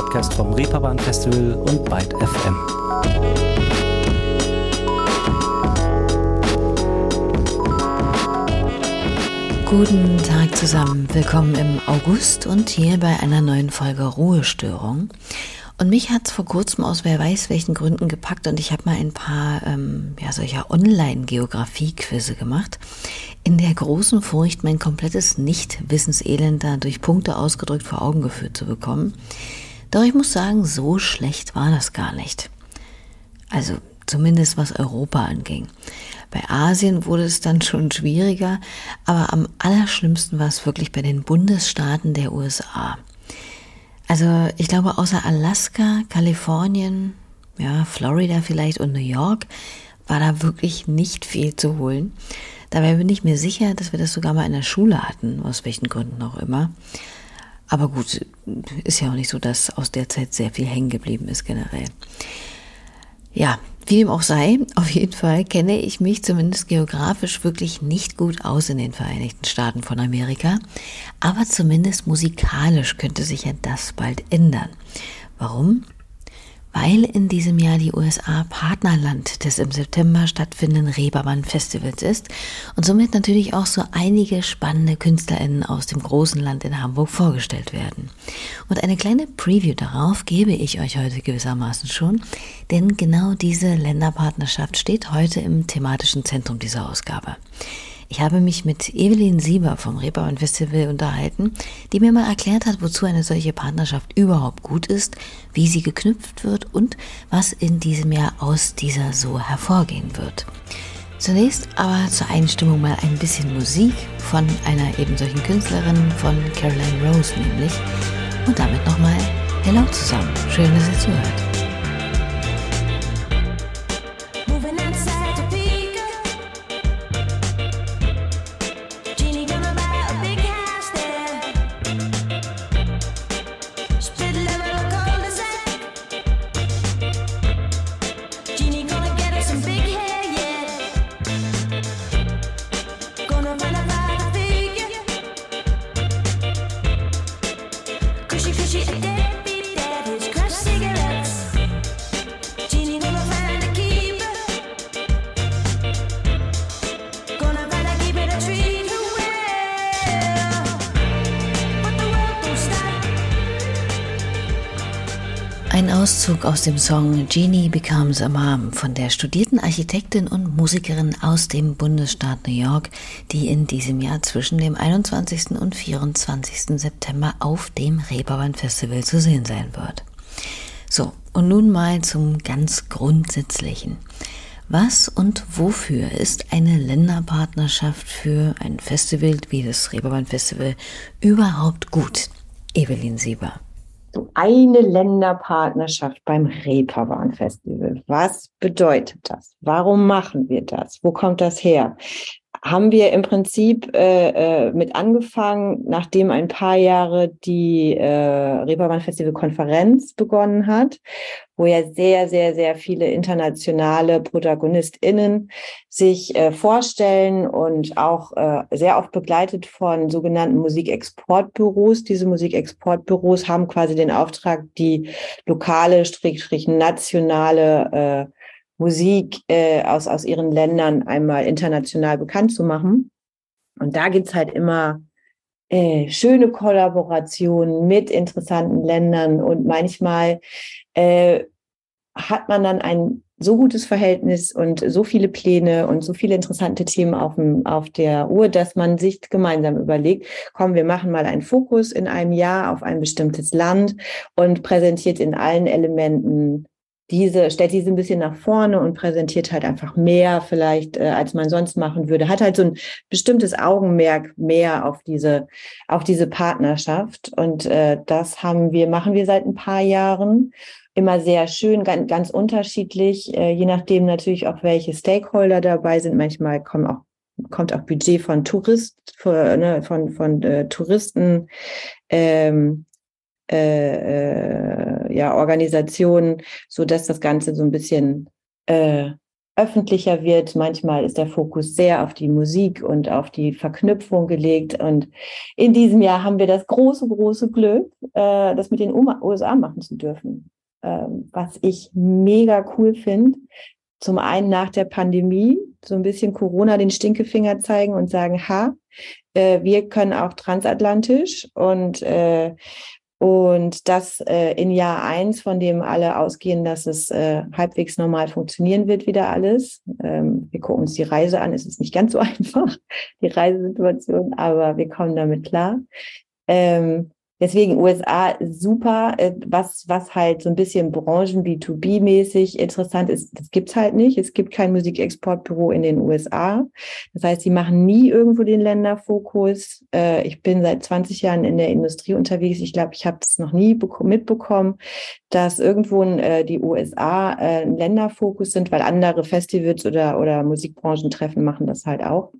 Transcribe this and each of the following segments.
Podcast vom Reeperbahn Festival und Byte FM. Guten Tag zusammen, willkommen im August und hier bei einer neuen Folge Ruhestörung. Und mich hat es vor kurzem aus wer weiß welchen Gründen gepackt und ich habe mal ein paar ähm, ja, solcher Online-Geografie-Quizze gemacht, in der großen Furcht, mein komplettes Nicht-Wissenselend da durch Punkte ausgedrückt vor Augen geführt zu bekommen. Doch ich muss sagen, so schlecht war das gar nicht. Also zumindest was Europa anging. Bei Asien wurde es dann schon schwieriger, aber am allerschlimmsten war es wirklich bei den Bundesstaaten der USA. Also ich glaube, außer Alaska, Kalifornien, ja, Florida vielleicht und New York war da wirklich nicht viel zu holen. Dabei bin ich mir sicher, dass wir das sogar mal in der Schule hatten, aus welchen Gründen auch immer. Aber gut, ist ja auch nicht so, dass aus der Zeit sehr viel hängen geblieben ist generell. Ja, wie dem auch sei, auf jeden Fall kenne ich mich zumindest geografisch wirklich nicht gut aus in den Vereinigten Staaten von Amerika, aber zumindest musikalisch könnte sich ja das bald ändern. Warum? Weil in diesem Jahr die USA Partnerland des im September stattfindenden Reeperbahn Festivals ist und somit natürlich auch so einige spannende KünstlerInnen aus dem großen Land in Hamburg vorgestellt werden. Und eine kleine Preview darauf gebe ich euch heute gewissermaßen schon, denn genau diese Länderpartnerschaft steht heute im thematischen Zentrum dieser Ausgabe. Ich habe mich mit Evelyn Sieber vom Reeperbahn Festival unterhalten, die mir mal erklärt hat, wozu eine solche Partnerschaft überhaupt gut ist, wie sie geknüpft wird und was in diesem Jahr aus dieser so hervorgehen wird. Zunächst aber zur Einstimmung mal ein bisschen Musik von einer eben solchen Künstlerin, von Caroline Rose nämlich. Und damit nochmal Hello zusammen. Schön, dass ihr zuhört. Auszug aus dem Song Genie Becomes a Mom von der studierten Architektin und Musikerin aus dem Bundesstaat New York, die in diesem Jahr zwischen dem 21. und 24. September auf dem Reeperbahn Festival zu sehen sein wird. So, und nun mal zum ganz Grundsätzlichen. Was und wofür ist eine Länderpartnerschaft für ein Festival wie das Reeperbahn Festival überhaupt gut? Evelyn Sieber so eine Länderpartnerschaft beim Reeperbahn Festival. Was bedeutet das? Warum machen wir das? Wo kommt das her? Haben wir im Prinzip äh, äh, mit angefangen, nachdem ein paar Jahre die äh, Reeperbahn Festival Konferenz begonnen hat, wo ja sehr, sehr, sehr viele internationale ProtagonistInnen sich äh, vorstellen und auch äh, sehr oft begleitet von sogenannten Musikexportbüros. Diese Musikexportbüros haben quasi den Auftrag, die lokale, strich, strich nationale äh, Musik äh, aus, aus ihren Ländern einmal international bekannt zu machen. Und da gibt's halt immer äh, schöne Kollaborationen mit interessanten Ländern und manchmal äh, hat man dann ein so gutes Verhältnis und so viele Pläne und so viele interessante Themen auf, dem, auf der Uhr, dass man sich gemeinsam überlegt, komm, wir machen mal einen Fokus in einem Jahr auf ein bestimmtes Land und präsentiert in allen Elementen diese, stellt diese ein bisschen nach vorne und präsentiert halt einfach mehr vielleicht, äh, als man sonst machen würde. Hat halt so ein bestimmtes Augenmerk mehr auf diese, auf diese Partnerschaft. Und äh, das haben wir, machen wir seit ein paar Jahren. Immer sehr schön, ganz, ganz unterschiedlich, äh, je nachdem natürlich auch, welche Stakeholder dabei sind. Manchmal kommen auch kommt auch Budget von Tourist, von, ne, von, von äh, Touristen. Ähm, äh, äh, ja, Organisationen, so dass das Ganze so ein bisschen äh, öffentlicher wird. Manchmal ist der Fokus sehr auf die Musik und auf die Verknüpfung gelegt. Und in diesem Jahr haben wir das große, große Glück, äh, das mit den USA machen zu dürfen. Ähm, was ich mega cool finde. Zum einen nach der Pandemie, so ein bisschen Corona den Stinkefinger zeigen und sagen, ha, äh, wir können auch transatlantisch und äh, und das äh, in Jahr eins, von dem alle ausgehen, dass es äh, halbwegs normal funktionieren wird, wieder alles. Ähm, wir gucken uns die Reise an. Es ist nicht ganz so einfach, die Reisesituation, aber wir kommen damit klar. Ähm, Deswegen USA super, äh, was, was halt so ein bisschen Branchen B2B-mäßig interessant ist, das gibt's halt nicht. Es gibt kein Musikexportbüro in den USA. Das heißt, sie machen nie irgendwo den Länderfokus. Äh, ich bin seit 20 Jahren in der Industrie unterwegs. Ich glaube, ich habe es noch nie mitbekommen, dass irgendwo äh, die USA ein Länderfokus sind, weil andere Festivals oder, oder Musikbranchentreffen machen das halt auch.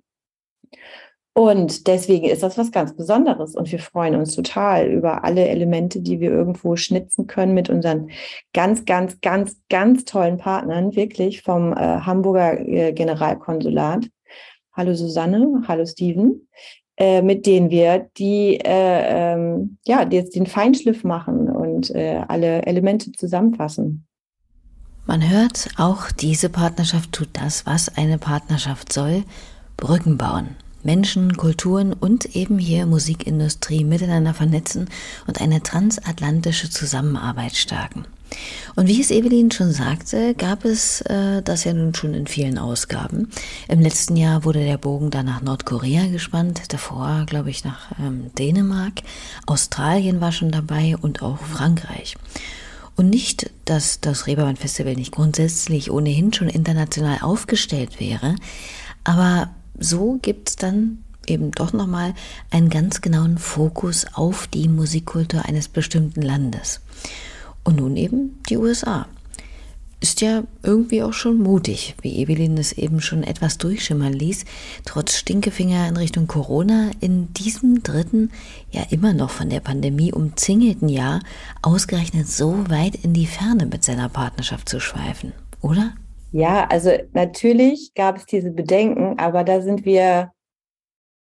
Und deswegen ist das was ganz Besonderes und wir freuen uns total über alle Elemente, die wir irgendwo schnitzen können mit unseren ganz, ganz, ganz, ganz tollen Partnern, wirklich vom äh, Hamburger äh, Generalkonsulat. Hallo Susanne, hallo Steven, äh, mit denen wir die, äh, ähm, ja, jetzt den Feinschliff machen und äh, alle Elemente zusammenfassen. Man hört, auch diese Partnerschaft tut das, was eine Partnerschaft soll, Brücken bauen. Menschen, Kulturen und eben hier Musikindustrie miteinander vernetzen und eine transatlantische Zusammenarbeit stärken. Und wie es Evelyn schon sagte, gab es äh, das ja nun schon in vielen Ausgaben. Im letzten Jahr wurde der Bogen dann nach Nordkorea gespannt, davor glaube ich nach ähm, Dänemark, Australien war schon dabei und auch Frankreich. Und nicht, dass das Reeperbahn Festival nicht grundsätzlich ohnehin schon international aufgestellt wäre, aber so gibt es dann eben doch nochmal einen ganz genauen Fokus auf die Musikkultur eines bestimmten Landes. Und nun eben die USA. Ist ja irgendwie auch schon mutig, wie Evelyn es eben schon etwas durchschimmern ließ, trotz Stinkefinger in Richtung Corona in diesem dritten, ja immer noch von der Pandemie umzingelten Jahr ausgerechnet so weit in die Ferne mit seiner Partnerschaft zu schweifen, oder? Ja, also natürlich gab es diese Bedenken, aber da sind wir,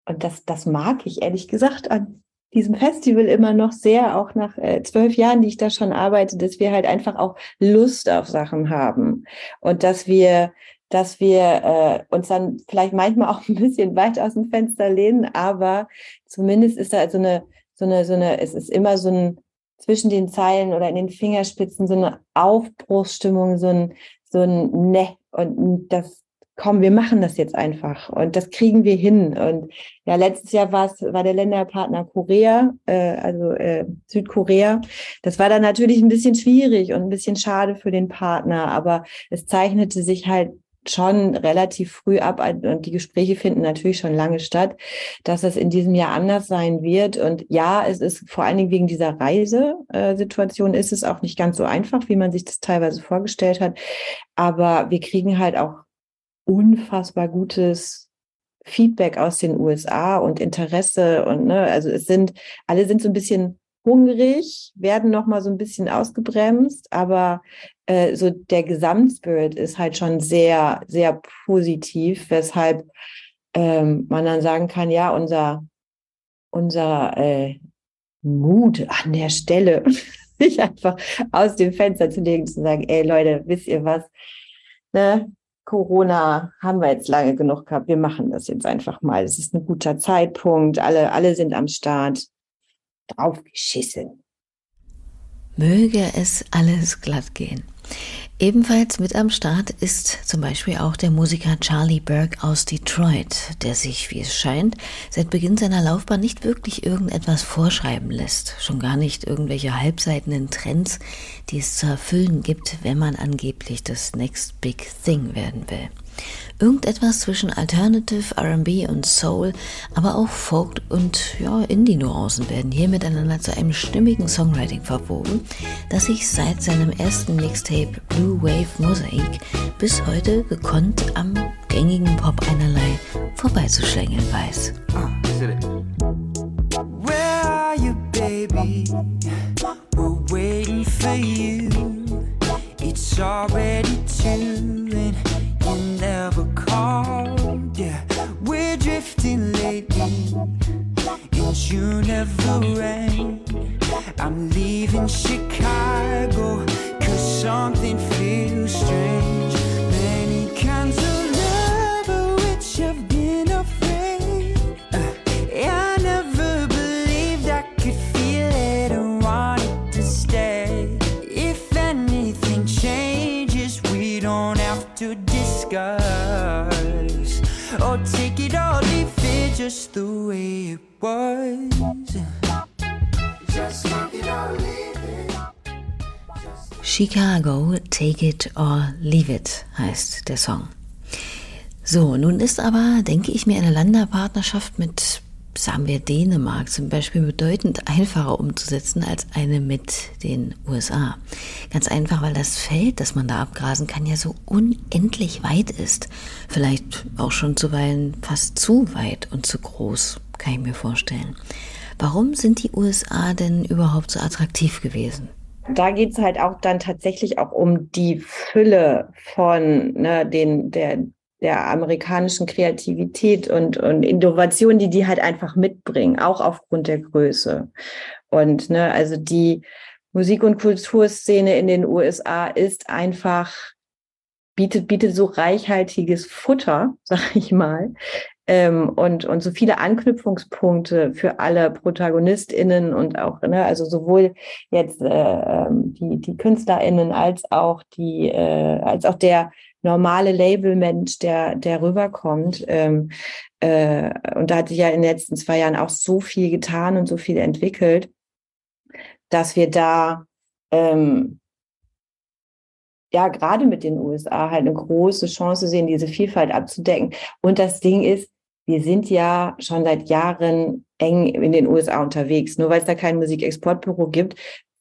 und das, das mag ich ehrlich gesagt an diesem Festival immer noch sehr, auch nach äh, zwölf Jahren, die ich da schon arbeite, dass wir halt einfach auch Lust auf Sachen haben. Und dass wir dass wir äh, uns dann vielleicht manchmal auch ein bisschen weit aus dem Fenster lehnen, aber zumindest ist da so eine, so eine, so eine, es ist immer so ein zwischen den Zeilen oder in den Fingerspitzen so eine Aufbruchsstimmung, so ein, so ein Ne und das komm, wir machen das jetzt einfach und das kriegen wir hin. Und ja, letztes Jahr war es, war der Länderpartner Korea, äh, also äh, Südkorea. Das war dann natürlich ein bisschen schwierig und ein bisschen schade für den Partner, aber es zeichnete sich halt schon relativ früh ab und die Gespräche finden natürlich schon lange statt, dass es in diesem Jahr anders sein wird. Und ja, es ist vor allen Dingen wegen dieser Reisesituation ist es auch nicht ganz so einfach, wie man sich das teilweise vorgestellt hat. Aber wir kriegen halt auch unfassbar gutes Feedback aus den USA und Interesse und ne, also es sind alle sind so ein bisschen hungrig, werden noch mal so ein bisschen ausgebremst, aber äh, so der Gesamtspirit ist halt schon sehr, sehr positiv, weshalb ähm, man dann sagen kann, ja, unser, unser äh, Mut an der Stelle, sich einfach aus dem Fenster zu legen, zu sagen, ey Leute, wisst ihr was? Ne? Corona haben wir jetzt lange genug gehabt. Wir machen das jetzt einfach mal. Es ist ein guter Zeitpunkt. Alle, alle sind am Start. Draufgeschissen. Möge es alles glatt gehen. Ebenfalls mit am Start ist zum Beispiel auch der Musiker Charlie Burke aus Detroit, der sich, wie es scheint, seit Beginn seiner Laufbahn nicht wirklich irgendetwas vorschreiben lässt, schon gar nicht irgendwelche halbseitenden Trends, die es zu erfüllen gibt, wenn man angeblich das Next Big Thing werden will. Irgendetwas zwischen Alternative, RB und Soul, aber auch Folk und ja, Indie-Nuancen werden hier miteinander zu einem stimmigen Songwriting verwoben, das sich seit seinem ersten Mixtape Blue Wave Mosaic bis heute gekonnt am gängigen Pop einerlei vorbeizuschlängeln weiß. Where are you, baby? We're waiting for you. It's already two you never rang. I'm leaving Chicago, Chicago, Take It or Leave It heißt der Song. So, nun ist aber, denke ich mir, eine Länderpartnerschaft mit, sagen wir, Dänemark zum Beispiel bedeutend einfacher umzusetzen als eine mit den USA. Ganz einfach, weil das Feld, das man da abgrasen kann, ja so unendlich weit ist. Vielleicht auch schon zuweilen fast zu weit und zu groß, kann ich mir vorstellen. Warum sind die USA denn überhaupt so attraktiv gewesen? Da geht es halt auch dann tatsächlich auch um die Fülle von ne, den, der, der amerikanischen Kreativität und, und Innovation, die die halt einfach mitbringen, auch aufgrund der Größe. Und ne, also die Musik- und Kulturszene in den USA ist einfach bietet, bietet so reichhaltiges Futter, sag ich mal, ähm, und, und so viele Anknüpfungspunkte für alle ProtagonistInnen und auch, ne, also sowohl jetzt äh, ähm, die, die KünstlerInnen als auch die, äh, als auch der normale Labelmensch, der, der rüberkommt. Ähm, äh, und da hat sich ja in den letzten zwei Jahren auch so viel getan und so viel entwickelt, dass wir da ähm, ja gerade mit den USA halt eine große Chance sehen, diese Vielfalt abzudecken. Und das Ding ist, wir sind ja schon seit Jahren eng in den USA unterwegs. Nur weil es da kein Musikexportbüro gibt,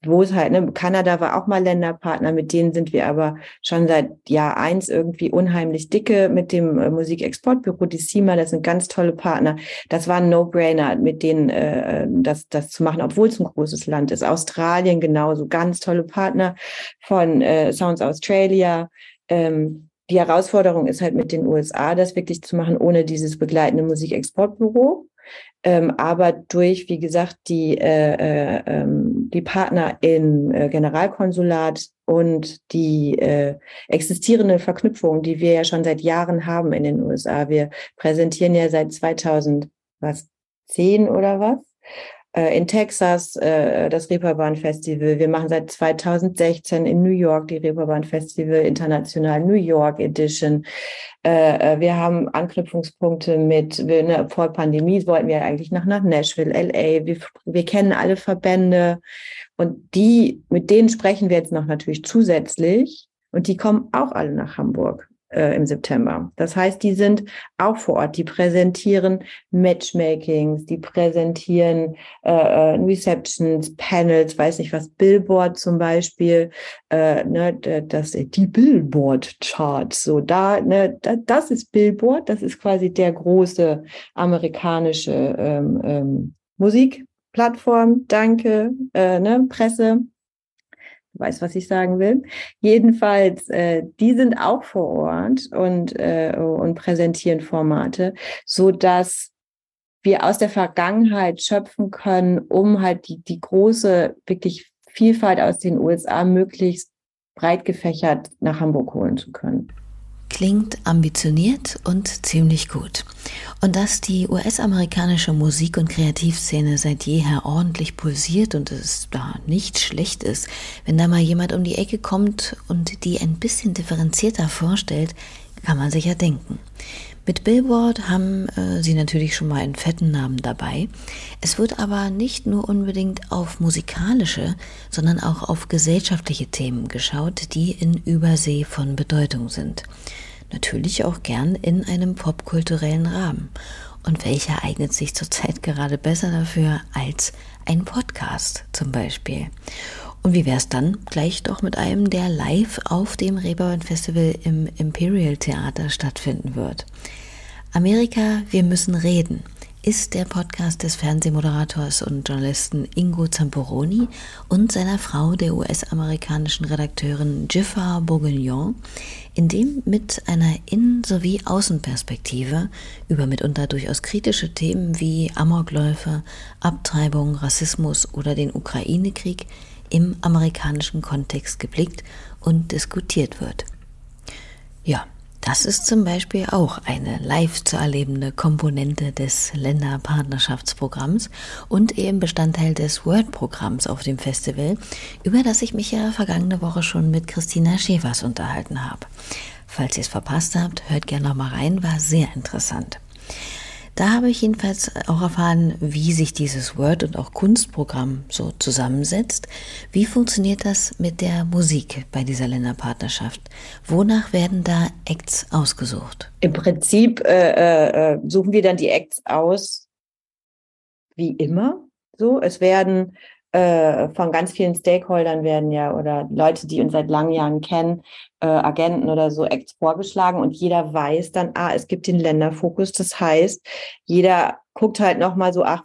wo es halt, ne, Kanada war auch mal Länderpartner, mit denen sind wir aber schon seit Jahr eins irgendwie unheimlich dicke mit dem äh, Musikexportbüro, die CIMA, das sind ganz tolle Partner. Das war ein No-Brainer, mit denen äh, das, das zu machen, obwohl es ein großes Land ist. Australien genauso, ganz tolle Partner von äh, Sounds Australia. Ähm, die Herausforderung ist halt mit den USA, das wirklich zu machen, ohne dieses begleitende Musikexportbüro. Ähm, aber durch, wie gesagt, die, äh, äh, ähm, die Partner im äh, Generalkonsulat und die äh, existierende Verknüpfung, die wir ja schon seit Jahren haben in den USA. Wir präsentieren ja seit 2010 oder was äh, in Texas äh, das Reeperbahn Festival. Wir machen seit 2016 in New York die Reeperbahn Festival International New York Edition. Äh, äh wir haben Anknüpfungspunkte mit, wir, ne, vor Pandemie wollten wir eigentlich nach, nach Nashville, LA. Wir, wir kennen alle Verbände und die, mit denen sprechen wir jetzt noch natürlich zusätzlich und die kommen auch alle nach Hamburg äh, im September. Das heißt, die sind auch vor Ort, die präsentieren Matchmakings, die präsentieren äh, äh Receptions, Panels, weiß nicht was, Billboard zum Beispiel, äh, ne, das die Billboard-Charts. So da, ne, das ist Billboard, das ist quasi der große amerikanische ähm, ähm, Musikplattform, danke, äh, ne, Presse weiß, was ich sagen will. Jedenfalls, äh, die sind auch vor Ort und, äh, und präsentieren Formate, so dass wir aus der Vergangenheit schöpfen können, um halt die, die große, wirklich Vielfalt aus den USA möglichst breit gefächert nach Hamburg holen zu können. Klingt ambitioniert und ziemlich gut. Und dass die US-amerikanische Musik- und Kreativszene seit jeher ordentlich pulsiert und es da nicht schlecht ist, wenn da mal jemand um die Ecke kommt und die ein bisschen differenzierter vorstellt, kann man sich ja denken. Mit Billboard haben äh, sie natürlich schon mal einen fetten Namen dabei. Es wird aber nicht nur unbedingt auf musikalische, sondern auch auf gesellschaftliche Themen geschaut, die in Übersee von Bedeutung sind. Natürlich auch gern in einem popkulturellen Rahmen. Und welcher eignet sich zurzeit gerade besser dafür als ein Podcast zum Beispiel? Und wie wäre es dann gleich doch mit einem, der live auf dem Reeperbahn Festival im Imperial Theater stattfinden wird? Amerika, wir müssen reden ist der Podcast des Fernsehmoderators und Journalisten Ingo Zamperoni und seiner Frau, der US-amerikanischen Redakteurin Jiffa Bourguignon, in dem mit einer Innen- sowie Außenperspektive über mitunter durchaus kritische Themen wie Amokläufe, Abtreibung, Rassismus oder den Ukraine-Krieg im amerikanischen Kontext geblickt und diskutiert wird. Ja, das ist zum Beispiel auch eine live zu erlebende Komponente des Länderpartnerschaftsprogramms und eben Bestandteil des Word-Programms auf dem Festival, über das ich mich ja vergangene Woche schon mit Christina Schäfers unterhalten habe. Falls ihr es verpasst habt, hört gerne noch mal rein, war sehr interessant. Da habe ich jedenfalls auch erfahren, wie sich dieses Word- und auch Kunstprogramm so zusammensetzt. Wie funktioniert das mit der Musik bei dieser Länderpartnerschaft? Wonach werden da Acts ausgesucht? Im Prinzip äh, äh, suchen wir dann die Acts aus, wie immer. So, es werden äh, von ganz vielen Stakeholdern werden ja oder Leute, die uns seit langen Jahren kennen, äh, Agenten oder so Acts vorgeschlagen und jeder weiß dann, ah, es gibt den Länderfokus. Das heißt, jeder guckt halt nochmal so, ach,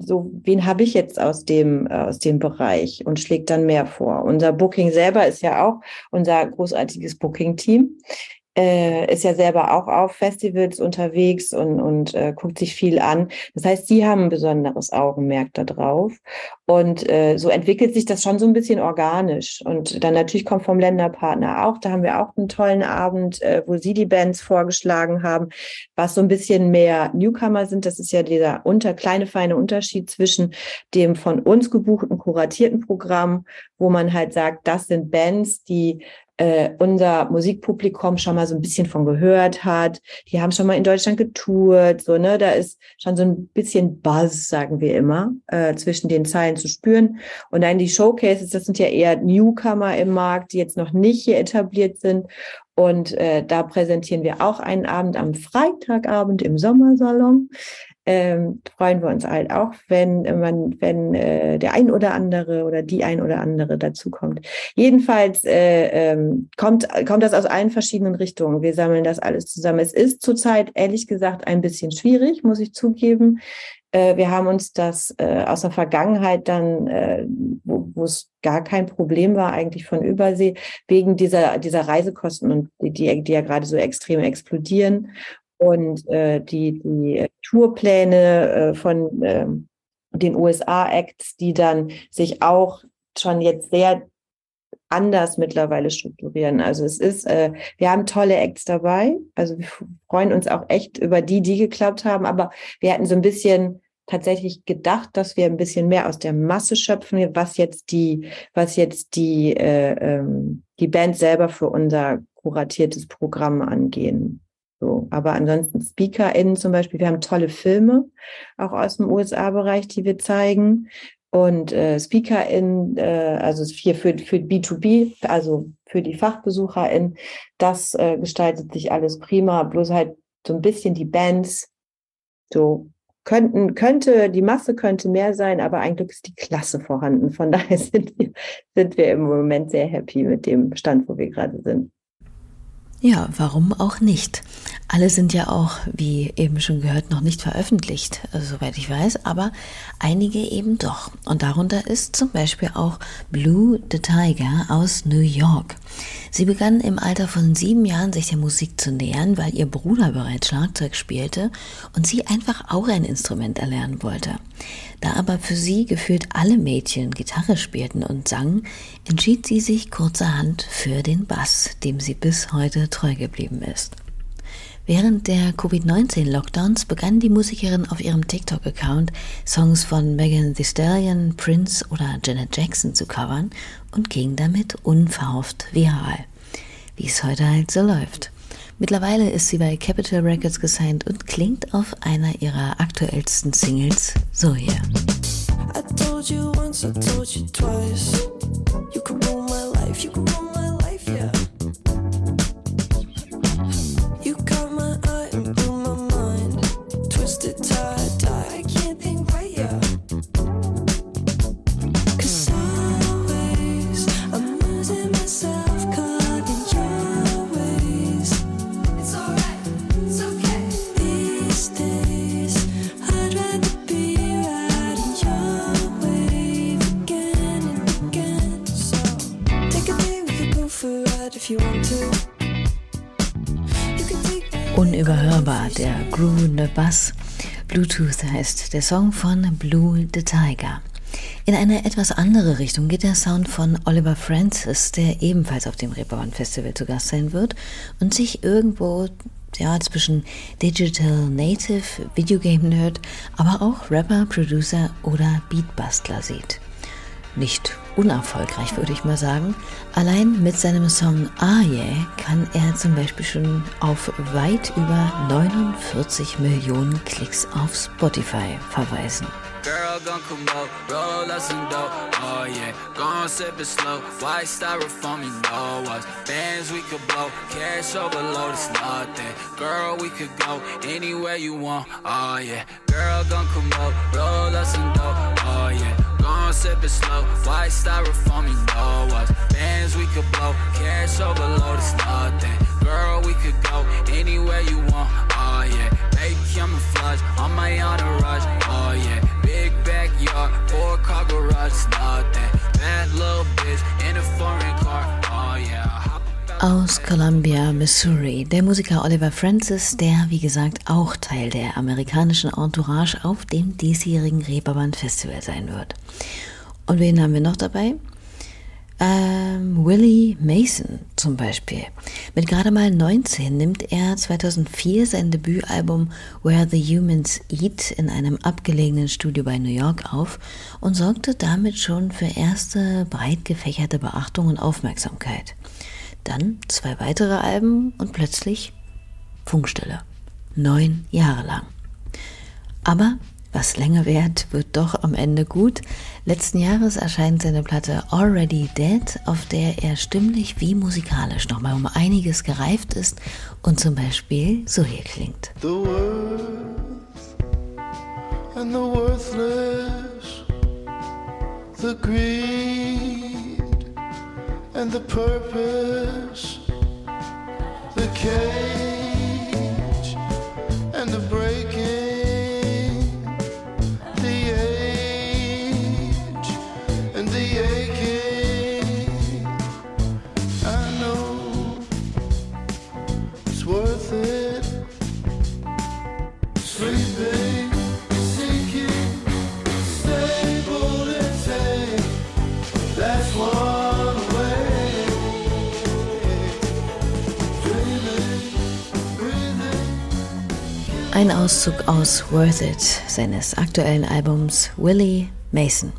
so, wen habe ich jetzt aus dem, äh, aus dem Bereich und schlägt dann mehr vor. Unser Booking selber ist ja auch unser großartiges Booking-Team äh, ist ja selber auch auf Festivals unterwegs und, und äh, guckt sich viel an. Das heißt, sie haben ein besonderes Augenmerk da drauf. Und äh, so entwickelt sich das schon so ein bisschen organisch. Und dann natürlich kommt vom Länderpartner auch, da haben wir auch einen tollen Abend, äh, wo sie die Bands vorgeschlagen haben, was so ein bisschen mehr Newcomer sind. Das ist ja dieser unter, kleine, feine Unterschied zwischen dem von uns gebuchten, kuratierten Programm, wo man halt sagt, das sind Bands, die äh, unser Musikpublikum schon mal so ein bisschen von gehört hat. Die haben schon mal in Deutschland getourt, so, ne? Da ist schon so ein bisschen Buzz, sagen wir immer, äh, zwischen den Zeilen zu spüren. Und dann die Showcases, das sind ja eher Newcomer im Markt, die jetzt noch nicht hier etabliert sind. Und äh, da präsentieren wir auch einen Abend am Freitagabend im Sommersalon ähm, freuen wir uns halt auch, wenn man, wenn äh, der ein oder andere oder die ein oder andere dazukommt. Jedenfalls äh, ähm, kommt kommt das aus allen verschiedenen Richtungen. Wir sammeln das alles zusammen. Es ist zurzeit ehrlich gesagt ein bisschen schwierig, muss ich zugeben. Äh, wir haben uns das äh, aus der Vergangenheit dann, äh, wo es gar kein Problem war eigentlich von Übersee, wegen dieser, dieser Reisekosten und die, die ja gerade so extrem explodieren und äh, die, die Tourpläne äh, von äh, den USA-Acts, die dann sich auch schon jetzt sehr anders mittlerweile strukturieren. Also es ist, äh, wir haben tolle Acts dabei. Also wir freuen uns auch echt über die, die geklappt haben. Aber wir hatten so ein bisschen tatsächlich gedacht, dass wir ein bisschen mehr aus der Masse schöpfen, was jetzt die, was jetzt die, äh, ähm, die Band selber für unser kuratiertes Programm angehen. So, aber ansonsten SpeakerInnen zum Beispiel, wir haben tolle Filme, auch aus dem USA-Bereich, die wir zeigen. Und äh, SpeakerInnen, äh, also für, für, für B2B, also für die FachbesucherInnen, das äh, gestaltet sich alles prima, bloß halt so ein bisschen die Bands, so könnten, könnte, die Masse könnte mehr sein, aber eigentlich ist die Klasse vorhanden. Von daher sind wir, sind wir im Moment sehr happy mit dem Stand, wo wir gerade sind. Ja, warum auch nicht? Alle sind ja auch, wie eben schon gehört, noch nicht veröffentlicht, also soweit ich weiß, aber einige eben doch. Und darunter ist zum Beispiel auch Blue the Tiger aus New York. Sie begann im Alter von sieben Jahren sich der Musik zu nähern, weil ihr Bruder bereits Schlagzeug spielte und sie einfach auch ein Instrument erlernen wollte. Da aber für sie gefühlt alle Mädchen Gitarre spielten und sangen, entschied sie sich kurzerhand für den Bass, dem sie bis heute treu geblieben ist. Während der Covid-19-Lockdowns begann die Musikerin auf ihrem TikTok-Account Songs von Megan Thee Stallion, Prince oder Janet Jackson zu covern und ging damit unverhofft viral. Wie es heute halt so läuft. Mittlerweile ist sie bei Capitol Records gesigned und klingt auf einer ihrer aktuellsten Singles so hier. I told you once, I told you twice. You can rule my life, you can rule my life, unüberhörbar, der groovende Bass. Bluetooth heißt der Song von Blue the Tiger. In eine etwas andere Richtung geht der Sound von Oliver Francis, der ebenfalls auf dem Reeperbahn Festival zu Gast sein wird und sich irgendwo ja, zwischen Digital Native, Videogame Nerd, aber auch Rapper, Producer oder Beatbastler sieht nicht unerfolgreich, würde ich mal sagen. Allein mit seinem Song Ah Yeah kann er zum Beispiel schon auf weit über 49 Millionen Klicks auf Spotify verweisen. Girl gon' come up, roll us some dope, oh yeah. Gon' sip it slow, white styrofoam, you know us. Bands we could blow, cash overload, it's nothing. Girl, we could go anywhere you want, oh yeah. Girl gon' come up, roll us some dope, oh yeah. Gon' sip it slow, white styrofoam, you know us. Bands we could blow, cash overload, it's nothing. Girl, we could go anywhere you want, oh yeah. Baby, I'm a flush, on my entourage, oh yeah. Big backyard, four car garage, nothing. Bad little bitch in a foreign car. Aus Columbia, Missouri, der Musiker Oliver Francis, der wie gesagt auch Teil der amerikanischen Entourage auf dem diesjährigen Reeperbahn Festival sein wird. Und wen haben wir noch dabei? Ähm, Willie Mason zum Beispiel. Mit gerade mal 19 nimmt er 2004 sein Debütalbum Where the Humans Eat in einem abgelegenen Studio bei New York auf und sorgte damit schon für erste breit gefächerte Beachtung und Aufmerksamkeit. Dann zwei weitere Alben und plötzlich Funkstille. Neun Jahre lang. Aber was länger währt, wird doch am Ende gut. Letzten Jahres erscheint seine Platte Already Dead, auf der er stimmlich wie musikalisch nochmal um einiges gereift ist und zum Beispiel so hier klingt. The worth and the worthless, the greed and the purpose, the cage Ein Auszug aus Worth It, seines aktuellen Albums Willie Mason.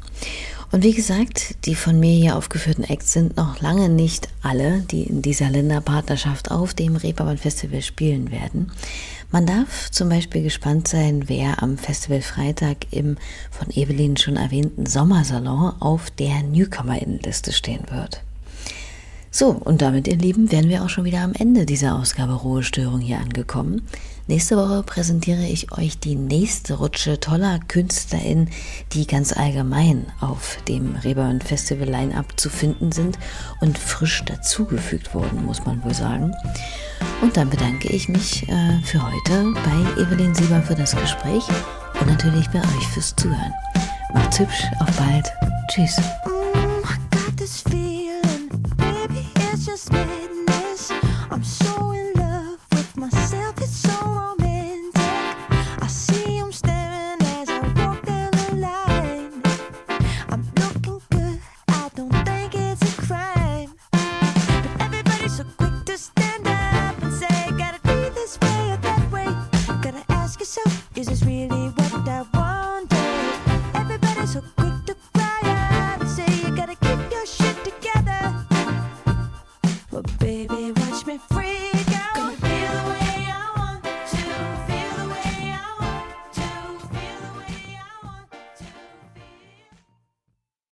Und wie gesagt, die von mir hier aufgeführten Acts sind noch lange nicht alle, die in dieser Länderpartnerschaft auf dem Reeperbahn Festival spielen werden. Man darf zum Beispiel gespannt sein, wer am Festival Freitag im von Evelyn schon erwähnten Sommersalon auf der Newcomer-Innenliste stehen wird. So, und damit, ihr Lieben, wären wir auch schon wieder am Ende dieser Ausgabe Ruhestörung hier angekommen. Nächste Woche präsentiere ich euch die nächste Rutsche toller KünstlerInnen, die ganz allgemein auf dem Reeperbahn Festival Line-Up zu finden sind und frisch dazugefügt wurden, muss man wohl sagen. Und dann bedanke ich mich äh, für heute bei Evelyn Sieber für das Gespräch und natürlich bei euch fürs Zuhören. Macht's hübsch, auf bald. Tschüss.